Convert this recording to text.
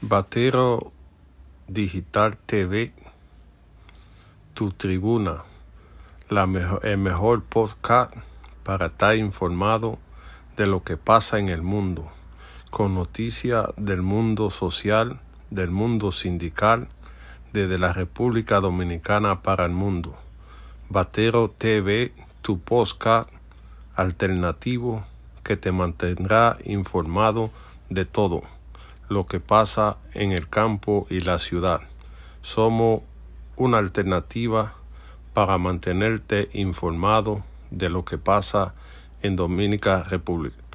Batero Digital TV, tu tribuna, la el mejor podcast para estar informado de lo que pasa en el mundo, con noticias del mundo social, del mundo sindical, desde la República Dominicana para el mundo. Batero TV, tu podcast alternativo que te mantendrá informado de todo lo que pasa en el campo y la ciudad. Somos una alternativa para mantenerte informado de lo que pasa en Dominica República.